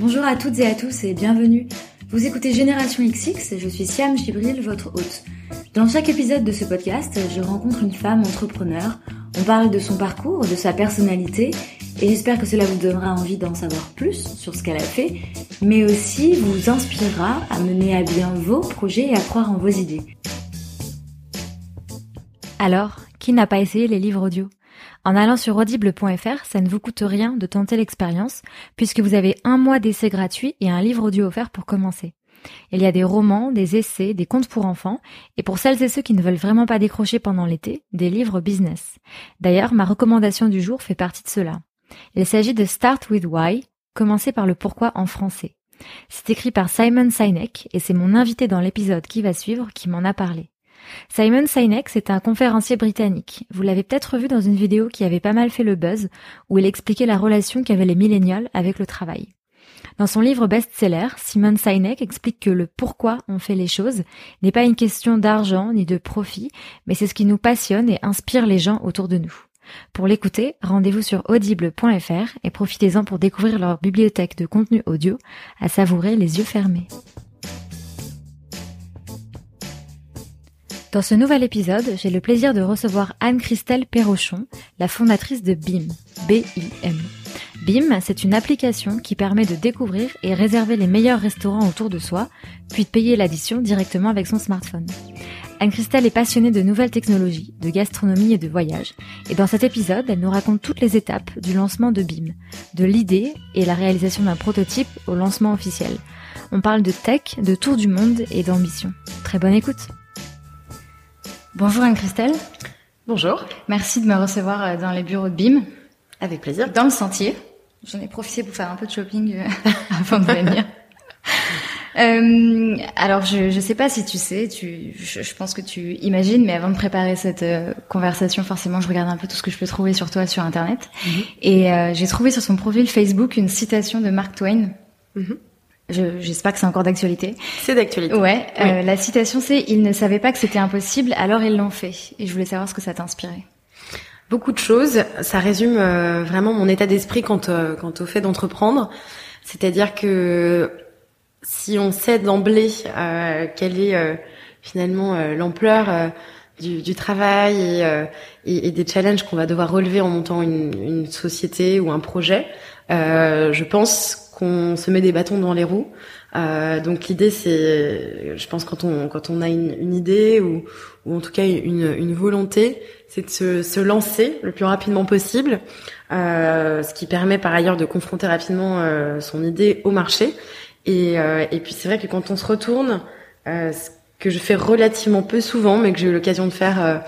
Bonjour à toutes et à tous et bienvenue. Vous écoutez Génération XX je suis Siam Gibril, votre hôte. Dans chaque épisode de ce podcast, je rencontre une femme entrepreneur. On parle de son parcours, de sa personnalité et j'espère que cela vous donnera envie d'en savoir plus sur ce qu'elle a fait, mais aussi vous inspirera à mener à bien vos projets et à croire en vos idées. Alors, qui n'a pas essayé les livres audio? En allant sur audible.fr, ça ne vous coûte rien de tenter l'expérience, puisque vous avez un mois d'essai gratuit et un livre audio offert pour commencer. Il y a des romans, des essais, des contes pour enfants, et pour celles et ceux qui ne veulent vraiment pas décrocher pendant l'été, des livres business. D'ailleurs, ma recommandation du jour fait partie de cela. Il s'agit de Start with Why, commencer par le pourquoi en français. C'est écrit par Simon Sinek et c'est mon invité dans l'épisode qui va suivre qui m'en a parlé. Simon Sinek, c'est un conférencier britannique. Vous l'avez peut-être vu dans une vidéo qui avait pas mal fait le buzz, où il expliquait la relation qu'avaient les millénials avec le travail. Dans son livre best-seller, Simon Sinek explique que le pourquoi on fait les choses n'est pas une question d'argent ni de profit, mais c'est ce qui nous passionne et inspire les gens autour de nous. Pour l'écouter, rendez-vous sur audible.fr et profitez-en pour découvrir leur bibliothèque de contenu audio à savourer les yeux fermés. Dans ce nouvel épisode, j'ai le plaisir de recevoir Anne-Christelle Perrochon, la fondatrice de BIM. B-I-M. BIM, c'est une application qui permet de découvrir et réserver les meilleurs restaurants autour de soi, puis de payer l'addition directement avec son smartphone. Anne-Christelle est passionnée de nouvelles technologies, de gastronomie et de voyage, et dans cet épisode, elle nous raconte toutes les étapes du lancement de BIM, de l'idée et la réalisation d'un prototype au lancement officiel. On parle de tech, de tour du monde et d'ambition. Très bonne écoute Bonjour Anne-Christelle. Bonjour. Merci de me recevoir euh, dans les bureaux de BIM. Avec plaisir. Dans le sentier. J'en ai profité pour faire un peu de shopping euh, avant de venir. Euh, alors, je ne sais pas si tu sais, tu, je, pense que tu imagines, mais avant de préparer cette euh, conversation, forcément, je regarde un peu tout ce que je peux trouver sur toi sur Internet. Mhm. Et j'ai trouvé sur son profil Facebook une citation de Mark Twain. Mhm. J'espère que c'est encore d'actualité. C'est d'actualité. Ouais. Euh, la citation, c'est "Ils ne savaient pas que c'était impossible, alors ils l'ont fait." Et je voulais savoir ce que ça t'inspirait. Beaucoup de choses. Ça résume euh, vraiment mon état d'esprit quant, euh, quant au fait d'entreprendre. C'est-à-dire que si on sait d'emblée euh, quelle est finalement l'ampleur du, du, travail et, et, et des challenges qu'on va devoir relever en montant une, une société ou un projet, je pense qu'on se met des bâtons dans les roues. Euh, donc l'idée, c'est, je pense, quand on quand on a une, une idée ou, ou en tout cas une, une volonté, c'est de se, se, lancer le plus rapidement possible, euh, ce qui permet par ailleurs de confronter rapidement euh, son idée au marché. Et, euh, et puis c'est vrai que quand on se retourne, euh, ce que je fais relativement peu souvent, mais que j'ai eu l'occasion de faire euh,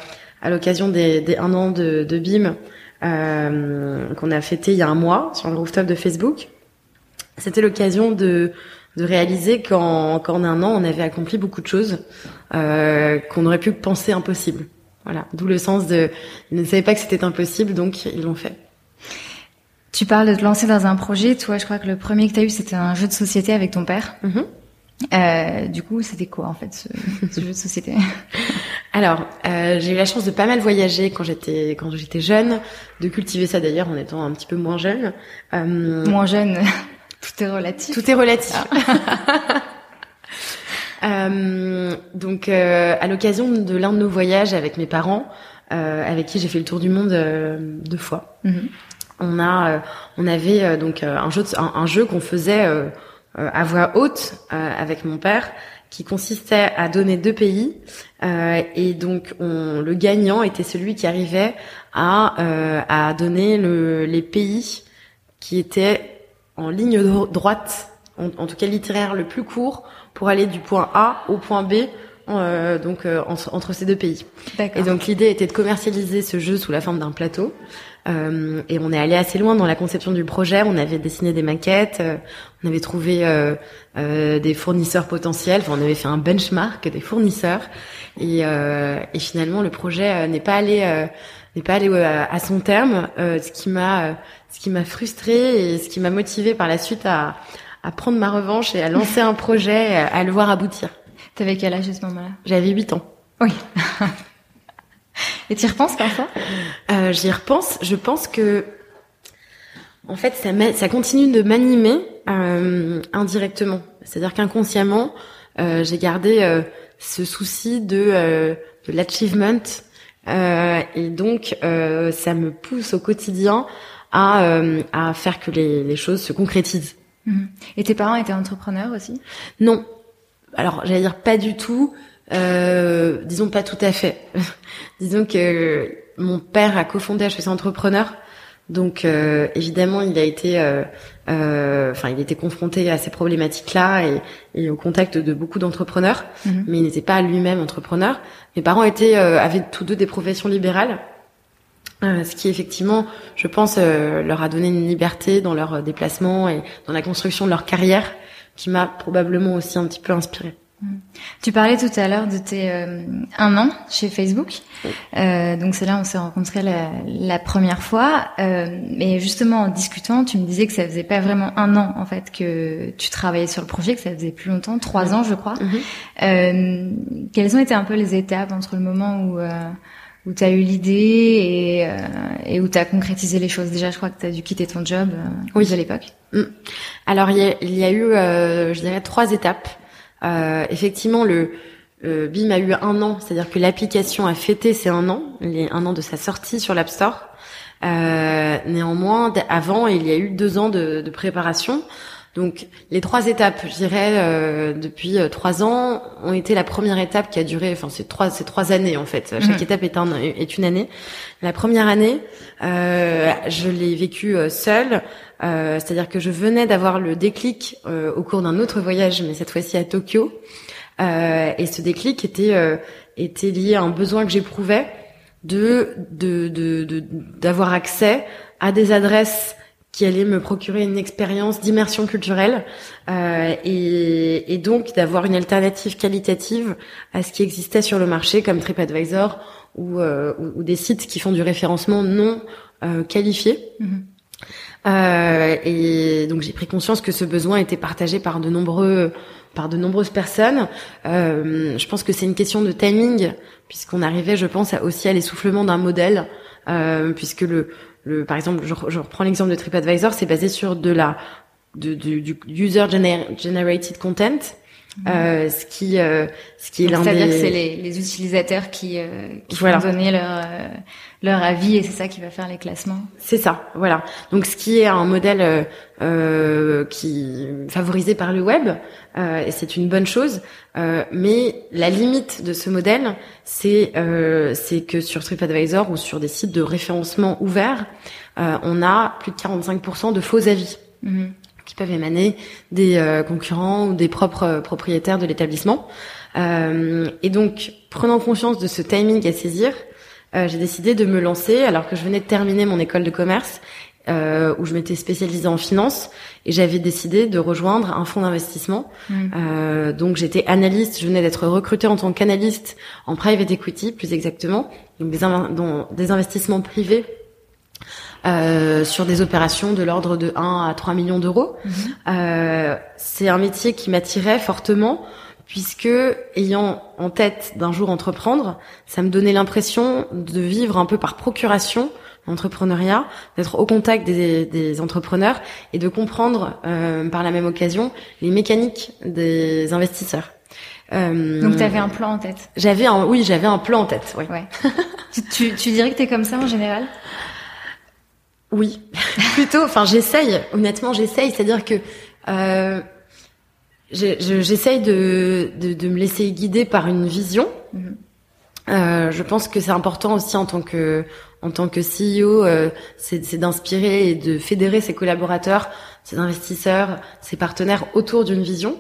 à l'occasion des, des, un an de, de BIM qu'on a fêté il y a un mois sur le rooftop de Facebook c'était l'occasion de, de réaliser qu'en qu'en un an, on avait accompli beaucoup de choses euh, qu'on aurait pu penser impossibles. Voilà, d'où le sens de ils ne savaient pas que c'était impossible, donc ils l'ont fait. Tu parles de te lancer dans un projet. Toi, je crois que le premier que tu as eu, c'était un jeu de société avec ton père. Mm-hmm. Euh, du coup, c'était quoi en fait ce, ce jeu de société? Alors, euh, j'ai eu la chance de pas mal voyager quand j'étais quand j'étais jeune, de cultiver ça d'ailleurs en étant un petit peu moins jeune. Euh, moins jeune. Tout est relatif. Tout est relatif. Ah. euh, donc, euh, à l'occasion de l'un de nos voyages avec mes parents, euh, avec qui j'ai fait le tour du monde deux fois, mhm. on a, on avait donc un jeu, un, jeu qu'on faisait à voix haute avec mon père, qui consistait à donner deux pays, et donc on, le gagnant était celui qui arrivait à, à donner le, les pays qui étaient en ligne droite, en, tout cas littéraire le plus court, pour aller du point A au point B, euh, donc euh, entre, ces deux pays. Et donc l'idée était de commercialiser ce jeu sous la forme d'un plateau. Euh, et on est allé assez loin dans la conception du projet. On avait dessiné des maquettes, on avait trouvé des fournisseurs potentiels. Enfin, on avait fait un benchmark des fournisseurs. Et, et finalement, le projet n'est pas allé n'est pas allé à, son terme. ce qui m'a ce qui m'a frustrée et ce qui m'a motivée par la suite à, à prendre ma revanche et à lancer un projet, à le voir aboutir. T'avais quel âge à ce moment-là? J'avais 8 ans. Oui. et tu y repenses parfois euh, J'y repense. Je pense que En fait, ça, ça continue de m'animer euh, indirectement. C'est-à-dire qu'inconsciemment, euh, j'ai gardé euh, ce souci de, euh, de l'achievement. Euh, et donc, ça me pousse au quotidien à, à faire que les, les choses se concrétisent. Mhm. Et tes parents étaient entrepreneurs aussi? Non. Alors, j'allais dire pas du tout. disons pas tout à fait. disons que mon père a cofondé HEC Entrepreneur donc euh, évidemment, il a été, euh, euh, enfin, il était confronté à ces problématiques-là et, au contact de beaucoup d'entrepreneurs, mhm. mais il n'était pas lui-même entrepreneur. Mes parents étaient, avaient tous deux des professions libérales, ce qui effectivement, je pense, leur a donné une liberté dans leur déplacement et dans la construction de leur carrière, qui m'a probablement aussi un petit peu inspirée. Tu parlais tout à l'heure de tes euh, un an chez Facebook. Euh, donc c'est là où on s'est rencontrés la, la, première fois. Euh, mais justement en discutant, tu me disais que ça faisait pas vraiment un an en fait que tu travaillais sur le projet, que ça faisait plus longtemps, trois ans je crois. Mhm. Euh, quelles ont été un peu les étapes entre le moment où euh, où tu as eu l'idée et, euh, et où tu as concrétisé les choses? Déjà, je crois que tu as dû quitter ton job oui. à l'époque. Mm. Alors, il y a, il y a eu, je dirais, trois étapes. Euh, effectivement, le BIM a eu un an, c'est-à-dire que l'application a fêté ses un an, un an de sa sortie sur l'App Store. Euh, néanmoins, avant, il y a eu deux ans de préparation. Donc, les trois étapes, je dirais, euh, depuis euh, trois ans, ont été la première étape qui a duré, enfin, c'est trois, c'est trois années en fait. Chaque mhm. étape est, un, est une année. La première année, euh, je l'ai vécue seule. Euh, c'est-à-dire que je venais d'avoir le déclic euh, au cours d'un autre voyage, mais cette fois-ci à Tokyo. Euh, et ce déclic était était lié à un besoin que j'éprouvais de de d'avoir de, accès à des adresses qui allaient me procurer une expérience d'immersion culturelle euh, et, et, donc d'avoir une alternative qualitative à ce qui existait sur le marché comme TripAdvisor ou, euh, ou, des sites qui font du référencement non euh, qualifié. Mm-hmm. Euh, et donc j'ai pris conscience que ce besoin était partagé par de nombreux par de nombreuses personnes. Euh, je pense que c'est une question de timing, puisqu'on arrivait, je pense, aussi à l'essoufflement d'un modèle, euh, puisque le, le, par exemple, je, je reprends l'exemple de TripAdvisor, c'est basé sur de la de, du user generated content. Euh, ce qui, euh, ce qui est l'un C'est-à-dire que c'est les, les, utilisateurs qui, euh, qui vont donner leur euh, leur avis et c'est ça qui va faire les classements. C'est ça, voilà. Donc ce qui est un modèle euh, qui favorisé par le web, et c'est une bonne chose. mais la limite de ce modèle, c'est c'est que sur TripAdvisor ou sur des sites de référencement ouverts, on a plus de 45% de faux avis. Mhm qui peuvent émaner des euh, concurrents ou des propres euh, propriétaires de l'établissement. Euh, et donc, prenant conscience de ce timing à saisir, j'ai décidé de me lancer alors que je venais de terminer mon école de commerce où je m'étais spécialisée en finance et j'avais décidé de rejoindre un fonds d'investissement. Mmh. donc j'étais analyste, je venais d'être recrutée en tant qu'analyste en private equity plus exactement, donc des, des investissements privés euh, sur des opérations de l'ordre de 1 à 3 millions d'euros. Mhm. Euh, c'est un métier qui m'attirait fortement puisque ayant en tête d'un jour entreprendre, ça me donnait l'impression de vivre un peu par procuration l'entrepreneuriat, d'être au contact des, des, entrepreneurs et de comprendre euh, par la même occasion les mécaniques des investisseurs. Euh, Donc tu avais un plan en tête. J'avais un, oui, j'avais un plan en tête. Oui. Ouais. tu, tu, tu dirais que t'es comme ça en général? Oui, plutôt. Enfin, j'essaye. Honnêtement, j'essaye. C'est-à-dire que euh, j'essaye de, de, de, me laisser guider par une vision. Mhm. Euh, je pense que c'est important aussi en tant que en tant que CEO, euh, c'est d'inspirer et de fédérer ses collaborateurs, ses investisseurs, ses partenaires autour d'une vision.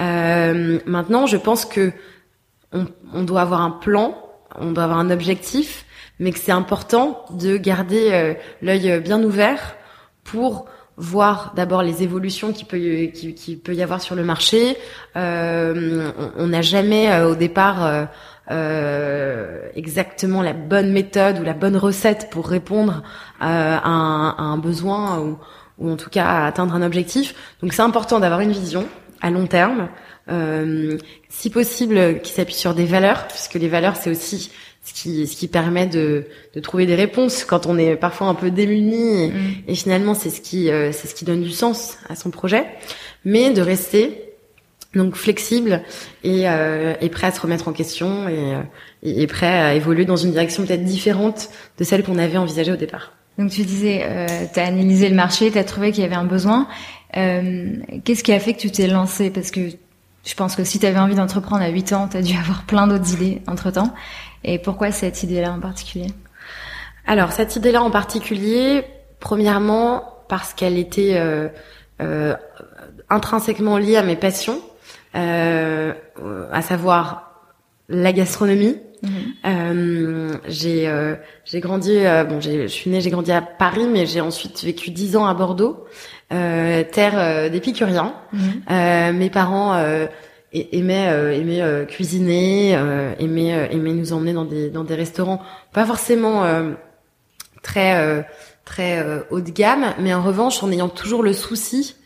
Euh, maintenant, je pense que on, on doit avoir un plan, on doit avoir un objectif, mais que c'est important de garder euh, l'œil euh, bien ouvert pour voir d'abord les évolutions qui peut qui, qui, peut y avoir sur le marché. Euh, on n'a jamais euh, au départ euh, exactement la bonne méthode ou la bonne recette pour répondre à un, à, un, besoin ou, ou, en tout cas à atteindre un objectif. Donc c'est important d'avoir une vision à long terme, si possible qui s'appuie sur des valeurs, puisque les valeurs c'est aussi ce qui ce qui permet de de trouver des réponses quand on est parfois un peu démuni et, Mm. et finalement c'est ce qui euh, c'est ce qui donne du sens à son projet, mais de rester donc flexible et, euh, et prêt à se remettre en question et, euh, et, et prêt à évoluer dans une direction peut-être différente de celle qu'on avait envisagée au départ. Donc tu disais, euh, tu as analysé le marché, tu as trouvé qu'il y avait un besoin. Euh, Qu'est-ce qui a fait que tu t'es lancé? Parce que je pense que si tu avais envie d'entreprendre à 8 ans, tu as dû avoir plein d'autres idées entre-temps. Et pourquoi cette idée-là en particulier? Alors cette idée-là en particulier, premièrement parce qu'elle était euh, euh, intrinsèquement liée à mes passions, euh, à savoir la gastronomie. Euh, j'ai euh, j'ai grandi euh, bon je suis née j'ai grandi à Paris mais j'ai ensuite vécu dix ans à Bordeaux terre euh, d'épicuriens. Euh, mes parents euh, aimaient euh, aimaient euh, cuisiner euh, aimaient euh, aimaient nous emmener dans des dans des restaurants pas forcément euh, très euh, très euh, haut de gamme mais en revanche en ayant toujours le souci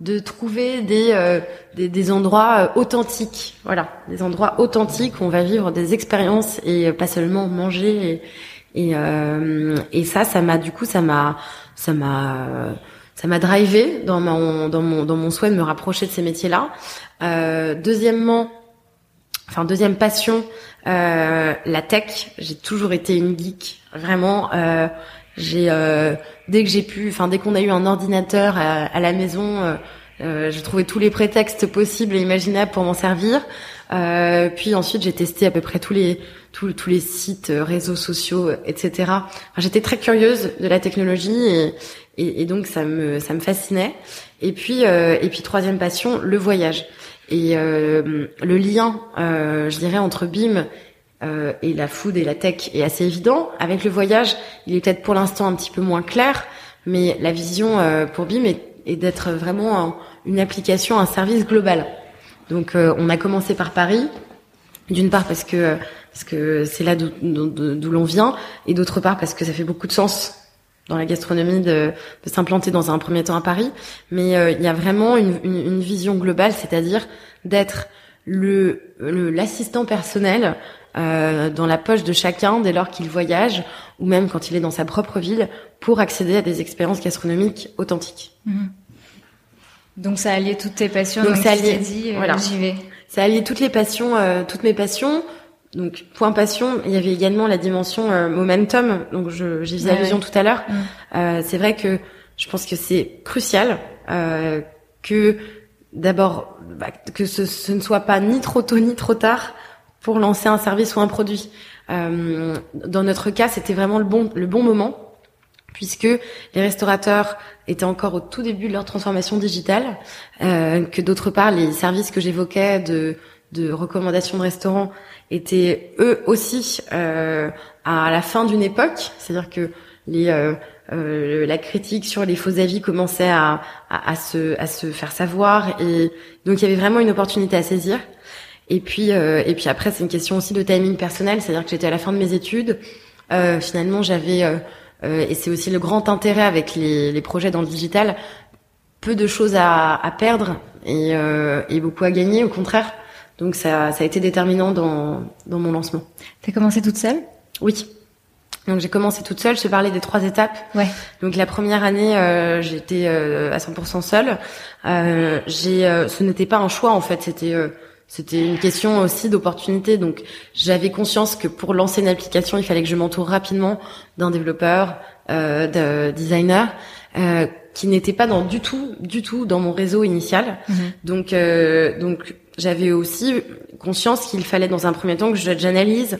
de trouver des euh, des, des endroits euh, authentiques. Voilà des endroits authentiques où on va vivre des expériences et euh, pas seulement manger et et, euh, et ça ça m'a du coup ça m'a ça m'a ça m'a drivé dans mon dans mon dans mon souhait de me rapprocher de ces métiers là euh, deuxièmement enfin deuxième passion euh, la tech. J'ai toujours été une geek vraiment. Euh, j'ai euh, dès que j'ai pu enfin dès qu'on a eu un ordinateur à, à la maison euh, euh, j'ai trouvé tous les prétextes possibles et imaginables pour m'en servir. Puis ensuite j'ai testé à peu près tous les tous, tous les sites réseaux sociaux etc j'étais très curieuse de la technologie et, et, et donc ça me ça me fascinait et puis euh, et puis troisième passion le voyage et euh, le lien euh, je dirais entre BIM euh, et la food et la tech est assez évident. Avec le voyage, il est peut-être pour l'instant un petit peu moins clair, mais la vision euh, pour BIM est, est d'être vraiment un- une application, un service global. Donc euh, on a commencé par Paris, d'une part parce que parce que c'est là d'où l'on vient, et d'autre part parce que ça fait beaucoup de sens dans la gastronomie de, de s'implanter dans un premier temps à Paris. Mais euh, il y a vraiment une, une, une vision globale, c'est-à-dire d'être le l'assistant personnel euh, dans la poche de chacun dès lors qu'il voyage ou même quand il est dans sa propre ville pour accéder à des expériences gastronomiques authentiques. Donc ça a allié toutes tes passions. Donc, Donc, ça alliait- dit, euh, voilà. j'y vais. Ça alliait toutes les passions, euh, toutes mes passions. Donc point passion, il y avait également la dimension euh, momentum. Donc faisais Ouais, allusion ouais. tout à l'heure. Mm. Euh, c'est vrai que je pense que c'est crucial euh, que d'abord bah, que ce, ce ne soit pas ni trop tôt ni trop tard pour lancer un service ou un produit. Euh, dans notre cas, c'était vraiment le bon le bon moment puisque les restaurateurs étaient encore au tout début de leur transformation digitale, euh, que d'autre part les services que j'évoquais de de recommandations de restaurants étaient eux aussi euh, à la fin d'une époque, c'est-à-dire que les euh, euh, la critique sur les faux avis commençait à, à, à se à se faire savoir et donc il y avait vraiment une opportunité à saisir. Et puis euh, et puis après c'est une question aussi de timing personnel, c'est-à-dire que j'étais à la fin de mes études. Euh, finalement j'avais euh, et c'est aussi le grand intérêt avec les, les projets dans le digital, peu de choses à, à perdre et, et beaucoup à gagner au contraire. Donc ça, ça a été déterminant dans, dans mon lancement. T'as commencé toute seule? Oui. Donc j'ai commencé toute seule. Je te parlais des trois étapes. Ouais. Donc la première année, euh, j'étais euh, à 100% seule. Euh, j'ai, euh, ce n'était pas un choix en fait. C'était euh, c'était une question aussi d'opportunité. Donc j'avais conscience que pour lancer une application, il fallait que je m'entoure rapidement d'un développeur, euh, de designer, euh, qui n'était pas dans du tout, du tout dans mon réseau initial. Mhm. Donc euh, donc j'avais aussi conscience qu'il fallait dans un premier temps que j'analyse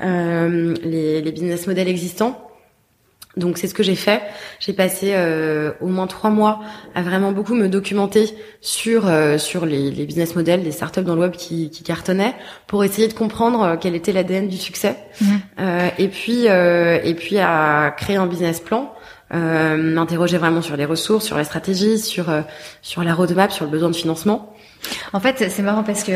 euh, les, les business models existants. Donc c'est ce que j'ai fait. J'ai passé euh, au moins trois mois à vraiment beaucoup me documenter sur euh, sur les, les business models des startups dans le web qui, qui cartonnaient pour essayer de comprendre euh, quel était l'ADN du succès. Mhm. Euh, et puis euh, et puis à créer un business plan, m'interroger vraiment sur les ressources, sur la stratégie, sur euh, sur la roadmap, sur le besoin de financement. En fait, c'est marrant parce que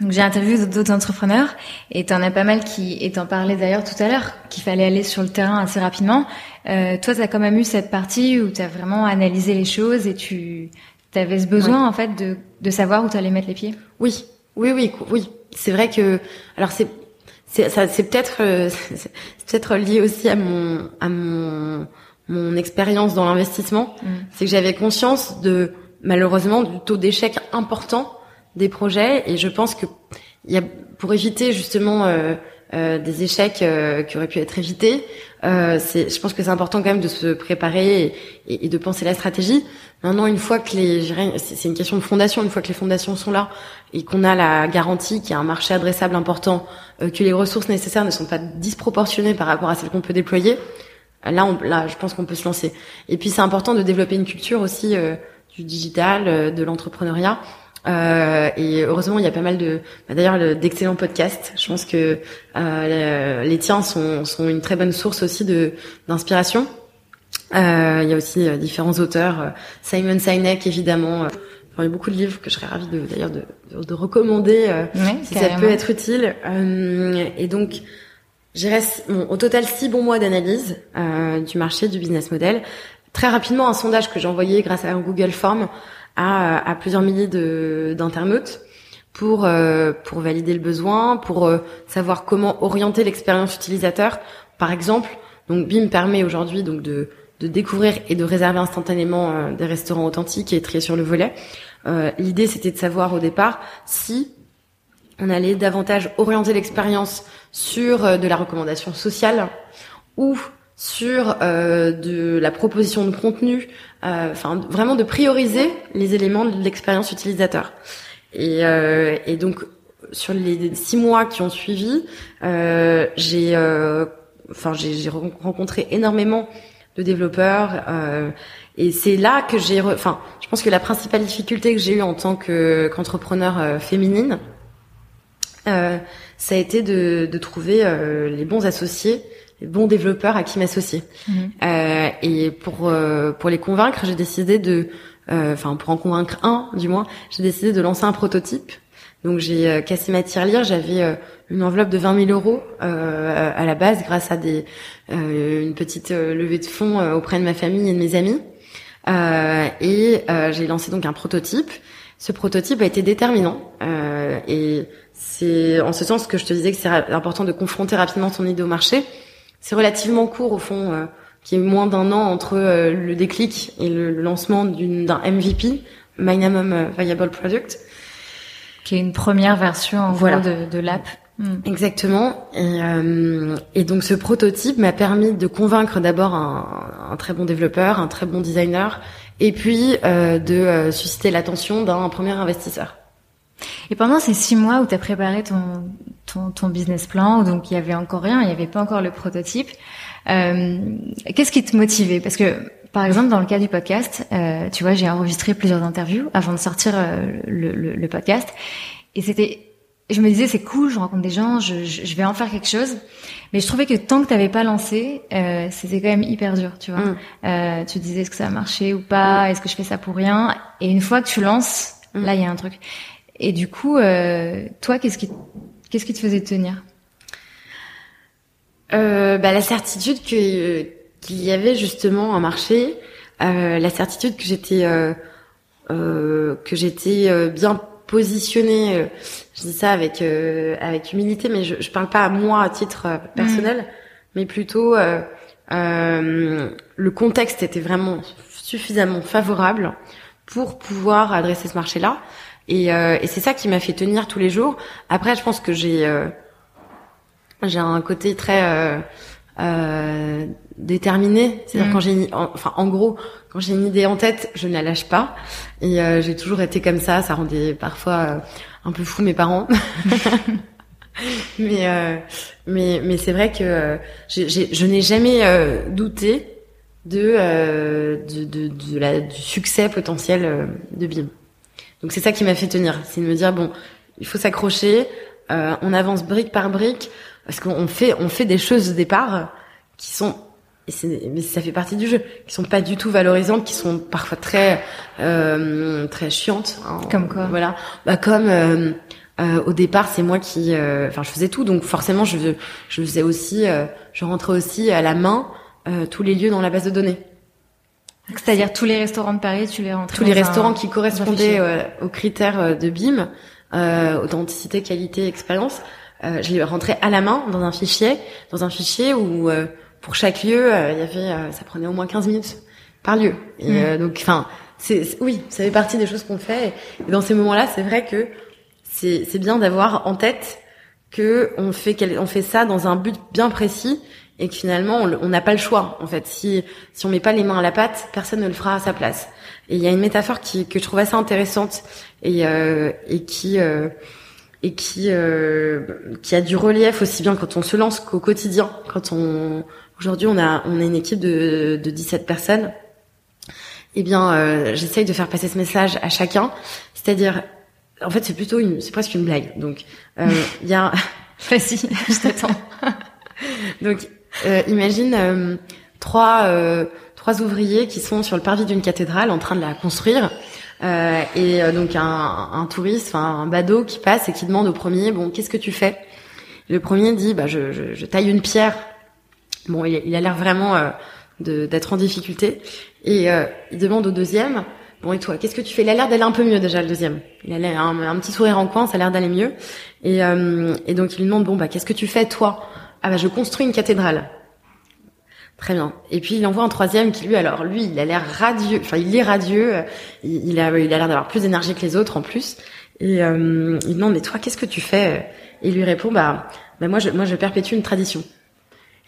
donc, j'ai interviewé d'autres entrepreneurs et t'en as pas mal qui, et t'en parlais d'ailleurs tout à l'heure, qu'il fallait aller sur le terrain assez rapidement. Euh, toi, t'as quand même eu cette partie où t'as vraiment analysé les choses et tu avais ce besoin en fait de, de savoir où t'allais mettre les pieds? Oui, oui, oui, oui. C'est vrai que alors c'est c'est ça c'est peut-être c'est peut-être lié aussi à mon à mon mon expérience dans l'investissement, mm. c'est que j'avais conscience de malheureusement du taux d'échec important des projets et je pense que y a pour éviter justement euh, euh, des échecs euh, qui auraient pu être évités, euh, c'est je pense que c'est important quand même de se préparer et, et, de penser la stratégie. Maintenant, une fois que les c'est une question de fondation, une fois que les fondations sont là et qu'on a la garantie qu'il y a un marché adressable important, euh, que les ressources nécessaires ne sont pas disproportionnées par rapport à celles qu'on peut déployer, là, on, là, je pense qu'on peut se lancer. Et puis, c'est important de développer une culture aussi euh, du digital, euh, de l'entrepreneuriat. Euh, et heureusement, il y a pas mal de, bah, d'ailleurs, d'excellents podcasts. Je pense que euh, les tiens sont, sont une très bonne source aussi de d'inspiration. Euh, il y a aussi différents auteurs, Simon Sinek évidemment. il y a beaucoup de livres que je serais ravie de d'ailleurs de, de, recommander si ça peut être utile. et donc, J'irai bon, au total six bons mois d'analyse euh, du marché du business model. Très rapidement, un sondage que j'ai envoyé grâce à un Google Form à, à plusieurs milliers d'internautes pour euh, pour valider le besoin, pour euh, savoir comment orienter l'expérience utilisateur. Par exemple, donc BIM permet aujourd'hui donc de de découvrir et de réserver instantanément euh, des restaurants authentiques et trier sur le volet. L'idée, c'était de savoir au départ si on allait davantage orienter l'expérience sur euh, de la recommandation sociale ou sur euh, de la proposition de contenu, euh, vraiment de prioriser les éléments de l'expérience utilisateur. Et, et, donc sur les six mois qui ont suivi, j'ai enfin j'ai rencontré énormément de développeurs et c'est là que j'ai enfin je pense que la principale difficulté que j'ai eue en tant que qu'entrepreneur féminine euh, ça a été de, de trouver euh, les bons associés, les bons développeurs à qui m'associer. Mhm. Euh, et pour euh, pour les convaincre, j'ai décidé de, enfin pour en convaincre un du moins, j'ai décidé de lancer un prototype. Donc j'ai cassé ma tirelire, j'avais une enveloppe de 20 000 euros à la base grâce à des une petite levée de fonds auprès de ma famille et de mes amis. et j'ai lancé donc un prototype. Ce prototype a été déterminant et c'est en ce sens que je te disais que c'est important de confronter rapidement son idée au marché. C'est relativement court au fond, euh, qui est moins d'un an entre euh, le déclic et le, lancement d'un MVP, Minimum euh, Viable Product, qui est une première version en voilà. de, de l'app. Hmm. Exactement. Et, et, donc ce prototype m'a permis de convaincre d'abord un, un, très bon développeur, un très bon designer, et puis de susciter l'attention d'un premier investisseur. Et pendant ces six mois où tu as préparé ton, ton, ton, business plan, donc il y avait encore rien, il n'y avait pas encore le prototype, euh, qu'est-ce qui te motivait? Parce que, par exemple, dans le cas du podcast, euh, tu vois, j'ai enregistré plusieurs interviews avant de sortir euh, le, le, le, podcast, et c'était, je me disais c'est cool, je rencontre des gens, je, je, vais en faire quelque chose, mais je trouvais que tant que t'avais pas lancé, euh, c'était quand même hyper dur, tu vois. Mm. Euh, tu disais est-ce que ça va marcher ou pas, est-ce que je fais ça pour rien, et une fois que tu lances, mm. là il y a un truc. Et du coup, euh, toi, qu'est-ce qui, qu'est-ce qui te faisait tenir? Euh, bah, La certitude que qu'il y avait justement un marché, euh, la certitude que j'étais euh, euh, que j'étais euh, bien positionnée. je dis ça avec avec humilité, mais je, je parle pas à moi à titre personnel, mmh. mais plutôt le contexte était vraiment suffisamment favorable pour pouvoir adresser ce marché-là. Et, euh, et c'est ça qui m'a fait tenir tous les jours. Après, je pense que j'ai euh, j'ai un côté très euh, euh déterminé. C'est-à-dire mm. quand j'ai, enfin, en gros, quand j'ai une idée en tête, je ne la lâche pas. Et euh, j'ai toujours été comme ça. Ça rendait parfois un peu fou mes parents. mais mais mais c'est vrai que je n'ai jamais douté de, de, de, de la, du succès potentiel de BIM. Donc c'est ça qui m'a fait tenir, c'est de me dire bon, il faut s'accrocher, euh, on avance brique par brique parce qu'on fait on fait des choses au départ qui sont et mais ça fait partie du jeu, qui sont pas du tout valorisantes, qui sont parfois très euh, très chiantes. Hein, comme quoi Voilà, bah comme euh, euh, au départ, c'est moi qui, euh, enfin, je faisais tout, donc forcément, je je faisais aussi, euh, je rentrais aussi à la main tous les lieux dans la base de données. C'est-à-dire tous les restaurants de Paris, tu les rentres Tous les restaurants qui correspondaient aux critères euh, de BIM, euh, authenticité, qualité, expérience. je les rentrais à la main dans un fichier, dans un fichier où pour chaque lieu, il y avait, ça prenait au moins 15 minutes par lieu. Et, mmh. donc, enfin, c'est oui, ça fait partie des choses qu'on fait. Et dans ces moments-là, c'est vrai que c'est c'est bien d'avoir en tête que on fait on fait ça dans un but bien précis et que finalement on n'a pas le choix en fait. Si si on met pas les mains à la pâte, personne ne le fera à sa place. Et il y a une métaphore qui que je trouve assez intéressante et euh, et qui euh, et qui euh, qui a du relief aussi bien quand on se lance qu'au quotidien. Quand on aujourd'hui on a on est une équipe de de 17 personnes eh bien, euh, j'essaye de faire passer ce message à chacun. C'est-à-dire, en fait, c'est plutôt une, c'est presque une blague. Donc, euh, il y a. Vas-y, je t'attends. donc, euh, imagine euh, trois euh, trois ouvriers qui sont sur le parvis d'une cathédrale en train de la construire. et donc un, un touriste, enfin un badaud qui passe et qui demande au premier, bon, qu'est-ce que tu fais? Le premier dit, bah, je, je, je taille une pierre. Bon, il, il a l'air vraiment d'être en difficulté. Et euh, il demande au deuxième, bon et toi, qu'est-ce que tu fais? Il a l'air d'aller un peu mieux déjà le deuxième. Il a un, un petit sourire en coin, ça a l'air d'aller mieux. Et, euh, et donc il lui demande, bon bah qu'est-ce que tu fais toi? Ah bah je construis une cathédrale. Très bien. Et puis il envoie un troisième qui lui, alors lui, il a l'air radieux. Enfin, il est radieux. Il, a, il a l'air d'avoir plus d'énergie que les autres en plus. Et euh, il demande, mais toi, qu'est-ce que tu fais? Et il lui répond, bah, bah moi, je, moi, je perpétue une tradition.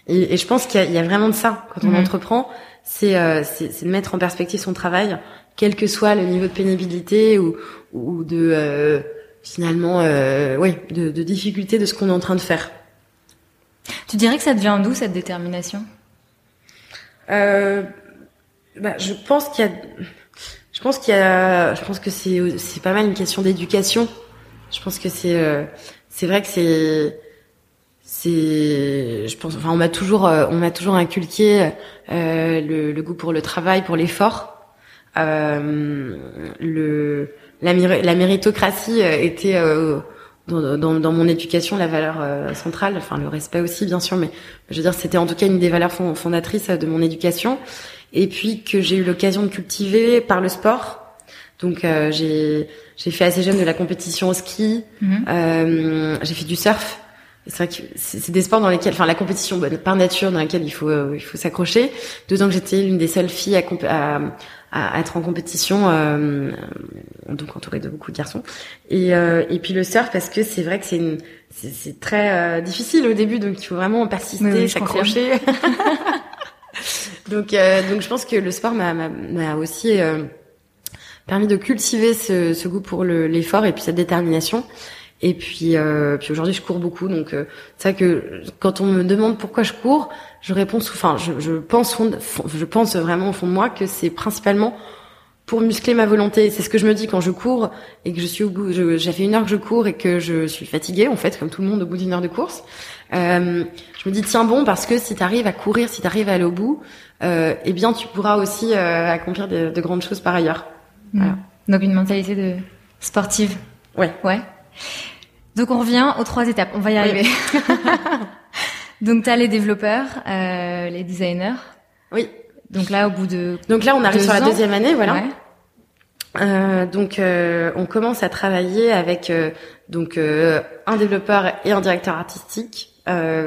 Et, et je pense qu'il y, y, a vraiment de ça quand on mhm. entreprend, c'est euh, de mettre en perspective son travail, quel que soit le niveau de pénibilité ou, ou de euh, finalement, euh, oui, de, de difficulté de ce qu'on est en train de faire. Tu dirais que ça devient d'où cette détermination? Euh, bah, je pense qu'il y a, je pense qu'il y a, je pense que c'est c'est pas mal une question d'éducation. Je pense que c'est euh, c'est vrai que c'est c'est je pense enfin on m'a toujours euh, on m'a toujours inculqué euh, le, le, goût pour le travail pour l'effort le la, la, méritocratie euh, était euh, dans, dans, dans, mon éducation la valeur centrale enfin le respect aussi bien sûr mais je veux dire c'était en tout cas une des valeurs fondatrices de mon éducation. Et puis que j'ai eu l'occasion de cultiver par le sport. Donc j'ai j'ai fait assez jeune de la compétition au ski. Mmh. j'ai fait du surf c'est vrai que c'est des sports dans lesquels, enfin la compétition par nature dans laquelle il faut euh, il faut s'accrocher. Deux ans que j'étais l'une des seules filles à, à, à être en compétition, euh, donc entourée de beaucoup de garçons. Et, euh, et puis le surf parce que c'est vrai que c'est c'est très euh, difficile au début, donc il faut vraiment persister, s'accrocher. donc donc je pense que le sport m'a m'a aussi permis de cultiver ce, ce goût pour l'effort et puis cette détermination. Et puis, euh, puis aujourd'hui, je cours beaucoup. Donc, euh, c'est vrai que quand on me demande pourquoi je cours, je réponds, enfin, je, je pense, je pense vraiment au fond de moi que c'est principalement pour muscler ma volonté. C'est ce que je me dis quand je cours et que je suis au bout. J'ai fait une heure que je cours et que je suis fatiguée, en fait, comme tout le monde au bout d'une heure de course. Euh, je me dis tiens bon parce que si tu arrives à courir, si tu arrives à aller au bout, euh, eh bien tu pourras aussi euh, accomplir de, de, grandes choses par ailleurs. Mmh. Voilà. Donc une mentalité de sportive. Ouais. Ouais. Donc on revient aux trois étapes. On va y arriver. Donc tu as les développeurs, euh, les designers. Oui. Donc là, au bout de donc là, on arrive sur la deuxième année, voilà. Euh, donc euh, on commence à travailler avec euh, donc euh, un développeur et un directeur artistique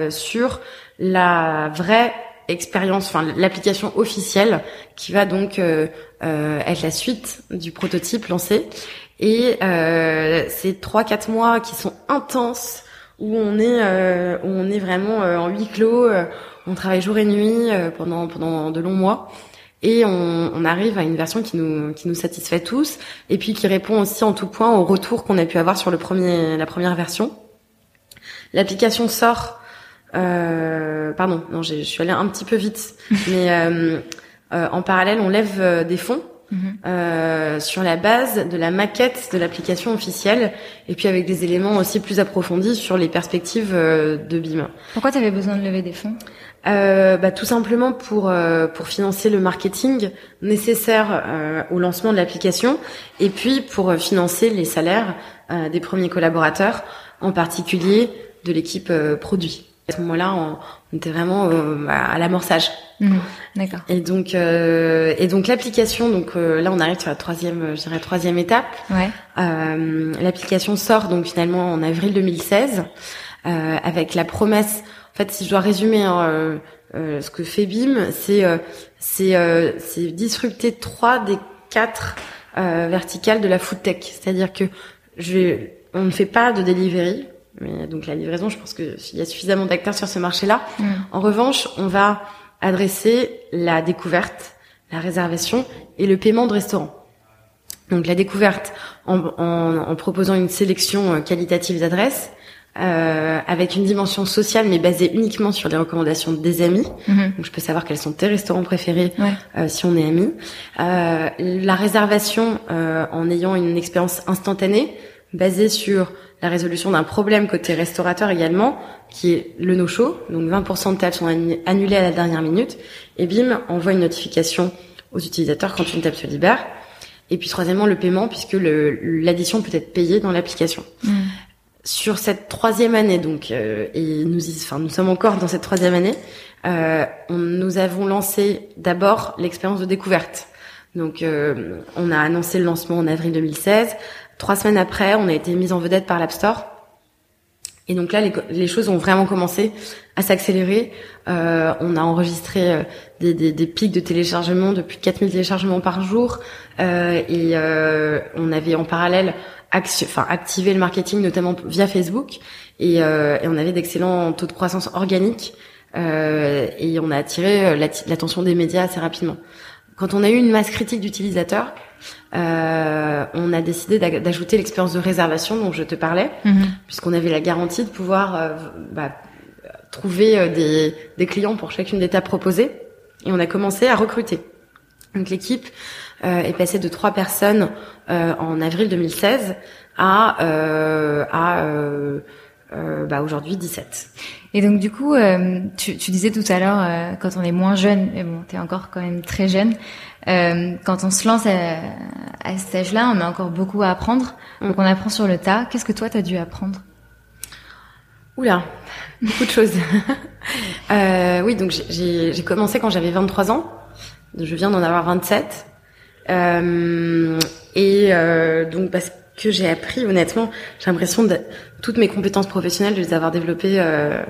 sur la vraie expérience, enfin l'application officielle qui va donc être la suite du prototype lancé et euh, trois quatre mois qui sont intenses où on est euh, où on est vraiment euh, en huis clos, euh, on travaille jour et nuit pendant pendant de longs mois et on, on, arrive à une version qui nous qui nous satisfait tous et puis qui répond aussi en tout point au retour qu'on a pu avoir sur le premier la première version. L'application sort pardon, non, je suis allée un petit peu vite, mais en parallèle, on lève des fonds Euh, sur la base de la maquette de l'application officielle et puis avec des éléments aussi plus approfondis sur les perspectives euh, de BIM. Pourquoi tu avais besoin de lever des fonds? Euh, bah, tout simplement pour euh, pour financer le marketing nécessaire euh, au lancement de l'application et puis pour financer les salaires des premiers collaborateurs, en particulier de l'équipe produit. À ce moment-là, on, était vraiment euh, à l'amorçage. Mmh, D'accord. Et donc, euh, et donc l'application, donc euh, là, on arrive sur la troisième, je dirais troisième étape. Ouais. l'application sort donc finalement en avril 2016. avec la promesse. En fait, si je dois résumer hein, ce que fait BIM, c'est c'est c'est disrupter trois des quatre verticales de la food tech. C'est-à-dire que je on ne fait pas de delivery, mais donc la livraison, je pense qu'il y a suffisamment d'acteurs sur ce marché-là. Mm. En revanche, on va adresser la découverte, la réservation et le paiement de restaurants. Donc la découverte en, en, en proposant une sélection euh, qualitative d'adresses, euh, avec une dimension sociale mais basée uniquement sur les recommandations des amis. Mm-hmm. Donc je peux savoir quels sont tes restaurants préférés euh, si on est amis. Euh, la réservation euh, en ayant une expérience instantanée basée sur la résolution d'un problème côté restaurateur également, qui est le no-show. Donc 20% de tables sont annulées à la dernière minute. Et bim, envoie une notification aux utilisateurs quand une table se libère. Et puis troisièmement, le paiement, puisque l'addition peut être payée dans l'application. Mm. Sur cette troisième année, donc, euh, et nous, enfin, nous sommes encore dans cette troisième année, euh, on, nous avons lancé d'abord l'expérience de découverte. Donc, euh, on a annoncé le lancement en avril 2016. Trois semaines après, on a été mis en vedette par l'App Store. Et donc là, les, choses ont vraiment commencé à s'accélérer. Euh, on a enregistré euh, des, pics de téléchargement de plus de 4000 téléchargements par jour. Euh, et euh, on avait en parallèle enfin, activé le marketing, notamment via Facebook. Et, euh, et on avait d'excellents taux de croissance organique. et on a attiré l'attention des médias assez rapidement. Quand on a eu une masse critique d'utilisateurs, euh, on a décidé d'ajouter l'expérience de réservation dont je te parlais, mhm. puisqu'on avait la garantie de pouvoir euh, bah, trouver euh, des, des, clients pour chacune des tables proposées. Et on a commencé à recruter. Donc l'équipe euh, est passée de trois personnes euh, en avril 2016 à, à bah, aujourd'hui 17. Et donc du coup, tu, tu, disais tout à l'heure, quand on est moins jeune, et bon, t'es encore quand même très jeune, euh, quand on se lance à, à cet âge-là, on a encore beaucoup à apprendre. Donc on apprend sur le tas. Qu'est-ce que toi, tu as dû apprendre? Oula, beaucoup de choses. euh, oui, donc j'ai commencé quand j'avais 23 ans. Je viens d'en avoir 27. Euh, et euh, donc parce que j'ai appris, honnêtement, j'ai l'impression de toutes mes compétences professionnelles de les avoir développées euh,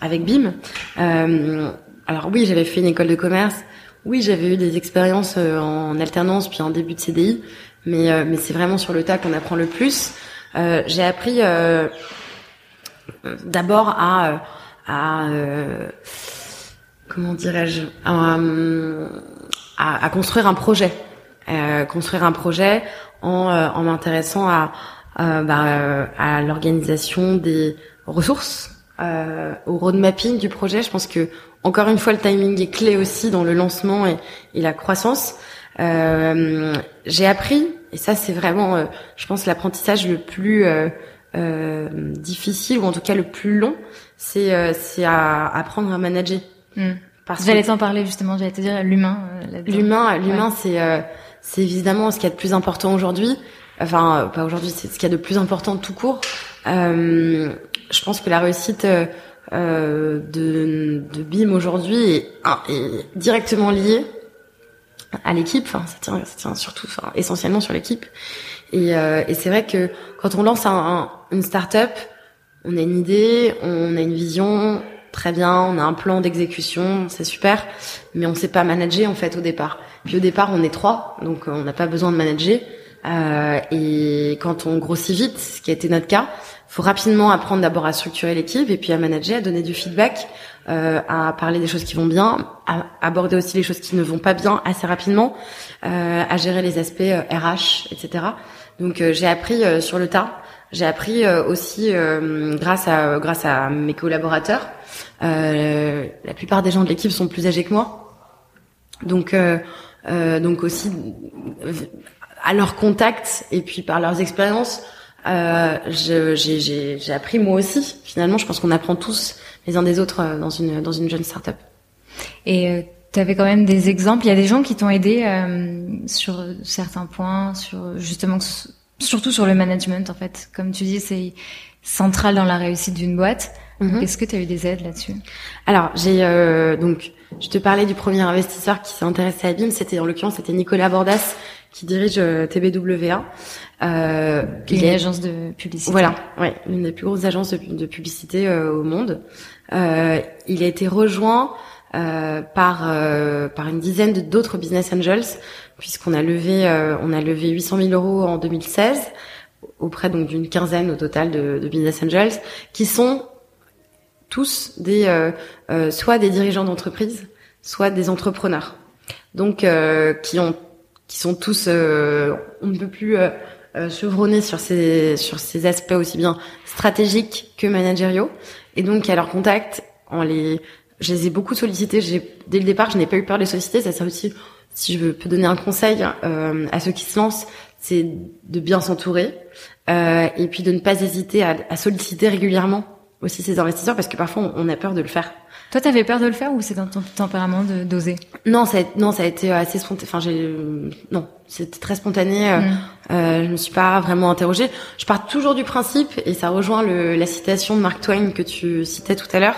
avec BIM. Euh, alors oui, j'avais fait une école de commerce. Oui, j'avais eu des expériences euh, en alternance puis en début de CDI, mais euh, mais c'est vraiment sur le tas qu'on apprend le plus. Euh, j'ai appris euh, d'abord à à comment dirais-je à, à, construire un projet, construire un projet en en m'intéressant à bah, à l'organisation des ressources, au road mapping du projet. Je pense que encore une fois, le timing est clé aussi dans le lancement et, et la croissance. Euh, j'ai appris, et ça c'est vraiment, euh, je pense, l'apprentissage le plus euh, euh, difficile ou en tout cas le plus long, c'est euh, c'est à apprendre à manager. Hmm. J'allais t'en parler justement, j'allais te dire l'humain. l'humain, l'humain, c'est c'est évidemment ce qu'il y a de plus important aujourd'hui. Enfin, pas aujourd'hui, c'est ce qu'il y a de plus important tout court. je pense que la réussite euh, de, de BIM aujourd'hui est, est, directement lié à l'équipe. Enfin, ça tient, ça tient surtout, enfin, essentiellement sur l'équipe. Et, euh, et c'est vrai que quand on lance un, une start-up, on a une idée, on a une vision, très bien, on a un plan d'exécution, c'est super, mais on sait pas manager en fait au départ. Puis au départ, on est trois, donc on n'a pas besoin de manager. Euh, et quand on grossit vite, ce qui a été notre cas, faut rapidement apprendre d'abord à structurer l'équipe et puis à manager, à donner du feedback, euh, à parler des choses qui vont bien, à aborder aussi les choses qui ne vont pas bien assez rapidement, euh, à gérer les aspects RH, etc. Donc euh, j'ai appris euh, sur le tas. J'ai appris euh, aussi grâce à grâce à mes collaborateurs. la plupart des gens de l'équipe sont plus âgés que moi, donc donc aussi à leur contact et puis par leurs expériences euh, j'ai appris moi aussi. Finalement, je pense qu'on apprend tous les uns des autres euh, dans une dans une jeune startup. Et euh, tu avais quand même des exemples. Il y a des gens qui t'ont aidé euh, sur certains points, sur justement surtout sur le management en fait. Comme tu dis, c'est central dans la réussite d'une boîte. Mm-hmm. Est-ce que tu as eu des aides là-dessus? Alors, j'ai euh, donc je te parlais du premier investisseur qui s'est intéressé à BIM, c'était en l'occurrence c'était Nicolas Bordas qui dirige TBWA. Euh, est une agence de publicité. Voilà, ouais, une des plus grosses agences de, publicité au monde. il a été rejoint par par une dizaine d'autres business angels puisqu'on a levé on a levé 800 000 euros en 2016 auprès donc d'une quinzaine au total de, de, business angels qui sont tous des euh, euh, soit des dirigeants d'entreprise, soit des entrepreneurs. Donc euh, qui ont qui sont tous on ne peut plus chevronnés sur ces sur ces aspects aussi bien stratégiques que managériaux et donc à leur contact en les je les ai beaucoup sollicités. J'ai dès le départ, je n'ai pas eu peur de les solliciter. Ça sert aussi, si je peux donner un conseil à ceux qui se lancent, c'est de bien s'entourer euh, et puis de ne pas hésiter à, à, solliciter régulièrement aussi ces investisseurs parce que parfois on a peur de le faire. Toi, t'avais peur de le faire ou c'est dans ton tempérament de d'oser? Non, ça a, non, ça a été assez spontané. Enfin, j'ai non, c'était très spontané. Euh, mm. euh, je me suis pas vraiment interrogée. Je pars toujours du principe et ça rejoint le, la citation de Mark Twain que tu citais tout à l'heure.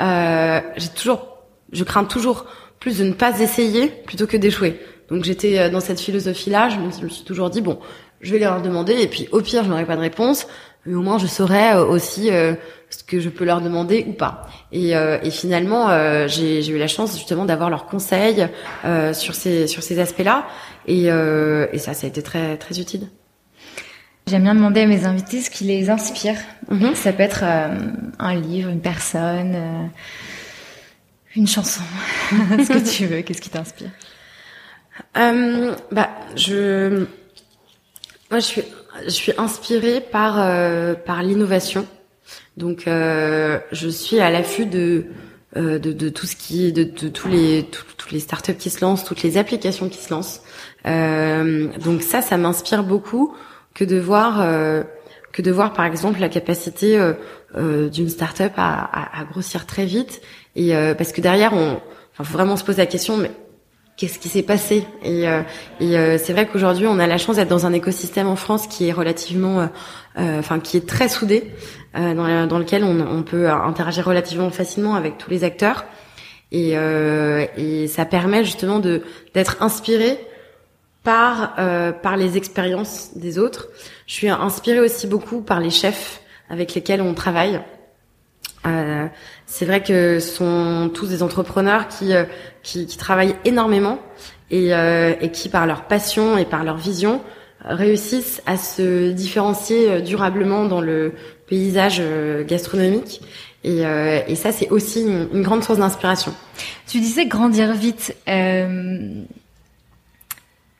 Euh, j'ai toujours, je crains toujours plus de ne pas essayer plutôt que d'échouer. Donc j'étais euh, dans cette philosophie-là. Je, me suis toujours dit bon, je vais leur demander et puis au pire je n'aurai pas de réponse, mais au moins je saurai euh, aussi euh, ce que je peux leur demander ou pas. Et, et finalement j'ai eu la chance justement d'avoir leurs conseils sur ces sur ces aspects-là et, et ça ça a été très très utile. J'aime bien demander à mes invités ce qui les inspire. Mm-hmm. Ça peut être un livre, une personne, une chanson, ce que tu veux. Qu'est-ce qui t'inspire? Euh, bah, je, moi, je suis, je suis inspirée par euh, par l'innovation. Donc, euh, je suis à l'affût de, euh, de, de tout ce qui, de, de tous les tous les startups qui se lancent, toutes les applications qui se lancent. Euh, donc ça, ça m'inspire beaucoup que de voir que de voir par exemple la capacité d'une startup à, à, à, grossir très vite et parce que derrière on enfin, faut vraiment se poser la question mais qu'est-ce qui s'est passé. Et, euh, et euh, c'est vrai qu'aujourd'hui on a la chance d'être dans un écosystème en France qui est relativement euh, enfin qui est très soudé dans, dans, lequel on, peut interagir relativement facilement avec tous les acteurs. Et, et ça permet justement de d'être inspiré par par les expériences des autres. Je suis inspirée aussi beaucoup par les chefs avec lesquels on travaille euh, c'est vrai que ce sont tous des entrepreneurs qui, euh, qui, travaillent énormément et, euh, et, qui, par leur passion et par leur vision, réussissent à se différencier durablement dans le paysage gastronomique. Et, ça, c'est aussi une, grande source d'inspiration. Tu disais grandir vite.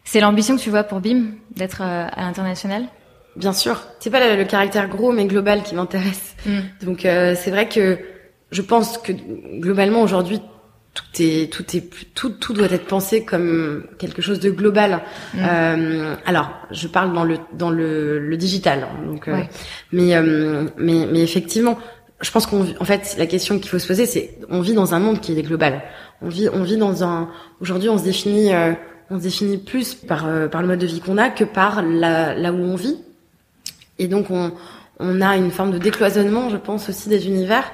c'est l'ambition que tu vois pour BIM d'être à l'international? Bien sûr, c'est pas le, caractère gros mais global qui m'intéresse. Mm. Donc euh, c'est vrai que je pense que globalement aujourd'hui tout est tout est tout tout doit être pensé comme quelque chose de global. Mm. Euh, alors je parle dans le dans le, le digital. Hein, donc euh, mais euh, mais mais effectivement, je pense qu'on en fait la question qu'il faut se poser c'est on vit dans un monde qui est global. On vit on vit dans un aujourd'hui on se définit on se définit plus par par le mode de vie qu'on a que par la, là où on vit et donc on, on a une forme de décloisonnement, je pense aussi des univers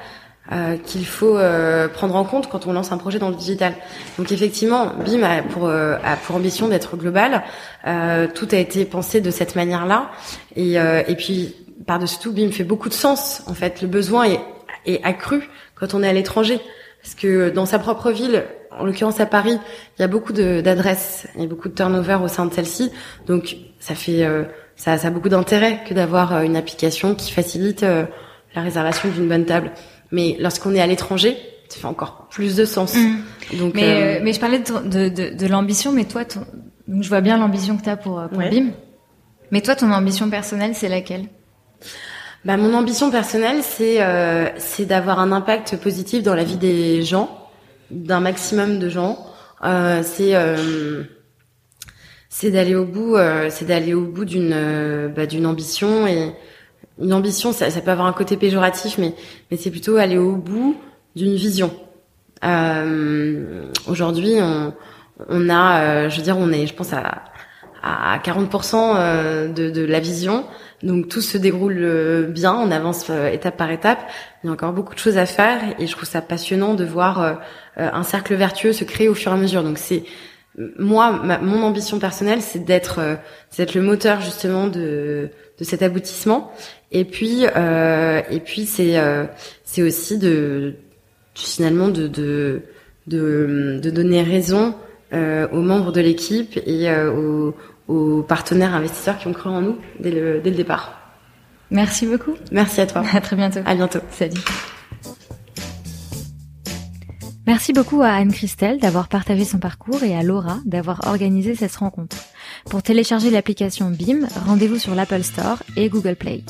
euh, qu'il faut euh, prendre en compte quand on lance un projet dans le digital. Donc effectivement, BIM a pour, euh, a pour ambition d'être global. Euh, tout a été pensé de cette manière-là. Et, et puis par-dessus tout, BIM fait beaucoup de sens. En fait, le besoin est, est accru quand on est à l'étranger, parce que dans sa propre ville, en l'occurrence à Paris, il y a beaucoup d'adresses et beaucoup de turnover au sein de celle-ci. Donc ça fait ça, ça a beaucoup d'intérêt que d'avoir euh, une application qui facilite euh, la réservation d'une bonne table. Mais lorsqu'on est à l'étranger, ça fait encore plus de sens. Mmh. Donc, mais, euh, mais je parlais de, de, de, l'ambition, mais toi, ton... je vois bien l'ambition que tu as pour, pour BIM. Mais toi, ton ambition personnelle, c'est laquelle? Bah, Mon ambition personnelle, c'est euh, d'avoir un impact positif dans la vie des gens, d'un maximum de gens. Euh, c'est c'est d'aller au bout, euh, c'est d'aller au bout d'une euh, bah, d'une ambition et une ambition, ça, ça, peut avoir un côté péjoratif, mais mais c'est plutôt aller au bout d'une vision. Euh, Aujourd'hui, on, on a, je veux dire, on est, je pense à à 40% de, de la vision. Donc tout se déroule bien, on avance étape par étape. Il y a encore beaucoup de choses à faire et je trouve ça passionnant de voir un cercle vertueux se créer au fur et à mesure. Donc c'est moi, mon ambition personnelle, c'est d'être, le moteur justement de de cet aboutissement. Et puis, et puis c'est c'est aussi de finalement de de de, de donner raison aux membres de l'équipe et aux, aux partenaires investisseurs qui ont cru en nous dès le, dès le départ. Merci beaucoup. Merci à toi. À très bientôt. À bientôt. Salut. Merci beaucoup à Anne-Christelle d'avoir partagé son parcours et à Laura d'avoir organisé cette rencontre. Pour télécharger l'application BIM, rendez-vous sur l'Apple Store et Google Play.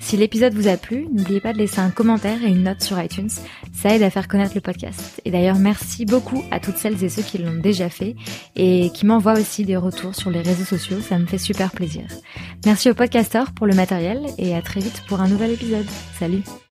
Si l'épisode vous a plu, n'oubliez pas de laisser un commentaire et une note sur iTunes. Ça aide à faire connaître le podcast. Et d'ailleurs, merci beaucoup à toutes celles et ceux qui l'ont déjà fait et qui m'envoient aussi des retours sur les réseaux sociaux. Ça me fait super plaisir. Merci aux podcasteurs pour le matériel et à très vite pour un nouvel épisode. Salut!